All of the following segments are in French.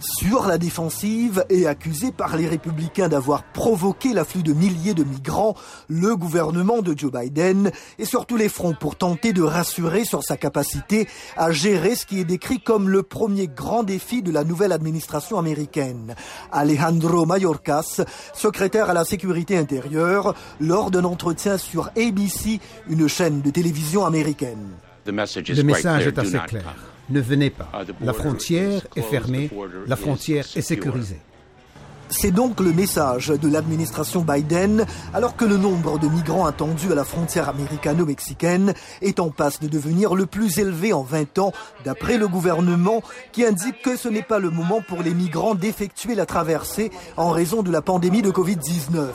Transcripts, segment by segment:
Sur la défensive et accusé par les républicains d'avoir provoqué l'afflux de milliers de migrants, le gouvernement de Joe Biden est sur tous les fronts pour tenter de rassurer sur sa capacité à gérer ce qui est décrit comme le premier grand défi de la nouvelle administration américaine. Alejandro Mayorkas, secrétaire à la sécurité intérieure, lors d'un entretien sur ABC, une chaîne de télévision américaine. Le message est assez clair. Ne venez pas. La frontière est fermée, la frontière est sécurisée. C'est donc le message de l'administration Biden, alors que le nombre de migrants attendus à la frontière américano-mexicaine est en passe de devenir le plus élevé en 20 ans, d'après le gouvernement, qui indique que ce n'est pas le moment pour les migrants d'effectuer la traversée en raison de la pandémie de Covid-19.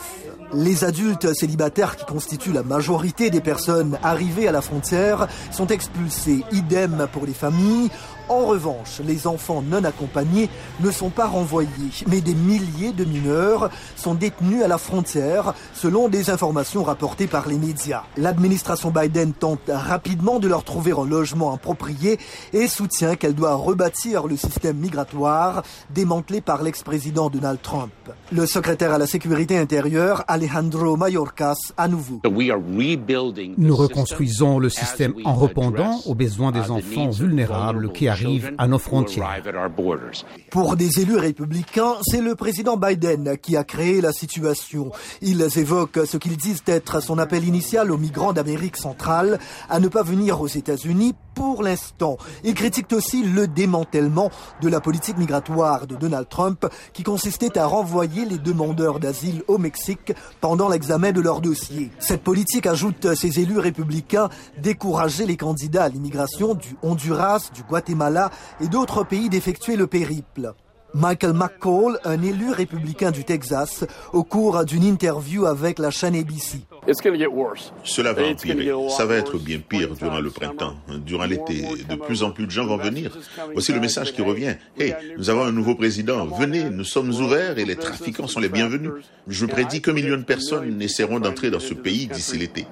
Les adultes célibataires qui constituent la majorité des personnes arrivées à la frontière sont expulsés, idem pour les familles. En revanche, les enfants non accompagnés ne sont pas renvoyés, mais des milliers de mineurs sont détenus à la frontière, selon des informations rapportées par les médias. L'administration Biden tente rapidement de leur trouver un logement approprié et soutient qu'elle doit rebâtir le système migratoire démantelé par l'ex-président Donald Trump. Le secrétaire à la sécurité intérieure, Alejandro Mayorkas, à nouveau. Nous reconstruisons le système en répondant aux besoins des enfants vulnérables qui arrivent à nos frontières. Pour des élus républicains, c'est le Biden qui a créé la situation. Ils évoquent ce qu'ils disent être son appel initial aux migrants d'Amérique centrale à ne pas venir aux États-Unis pour l'instant. Ils critiquent aussi le démantèlement de la politique migratoire de Donald Trump qui consistait à renvoyer les demandeurs d'asile au Mexique pendant l'examen de leur dossier. Cette politique, ajoute ces élus républicains, décourageait les candidats à l'immigration du Honduras, du Guatemala et d'autres pays d'effectuer le périple. Michael McCall, un élu républicain du Texas, au cours d'une interview avec la chaîne ABC. Cela va empirer. Ça va être bien pire durant le printemps, durant l'été. De plus en plus de gens vont venir. Voici le message qui revient. Hey, nous avons un nouveau président. Venez, nous sommes ouverts et les trafiquants sont les bienvenus. Je prédis qu'un million de personnes essaieront d'entrer dans ce pays d'ici l'été.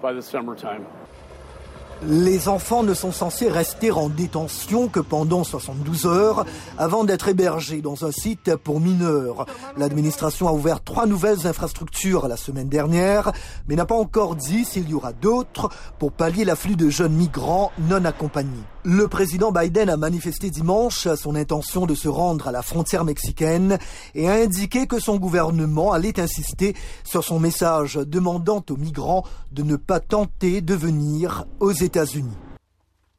Les enfants ne sont censés rester en détention que pendant 72 heures avant d'être hébergés dans un site pour mineurs. L'administration a ouvert trois nouvelles infrastructures la semaine dernière, mais n'a pas encore dit s'il y aura d'autres pour pallier l'afflux de jeunes migrants non accompagnés. Le président Biden a manifesté dimanche son intention de se rendre à la frontière mexicaine et a indiqué que son gouvernement allait insister sur son message demandant aux migrants de ne pas tenter de venir aux États-Unis.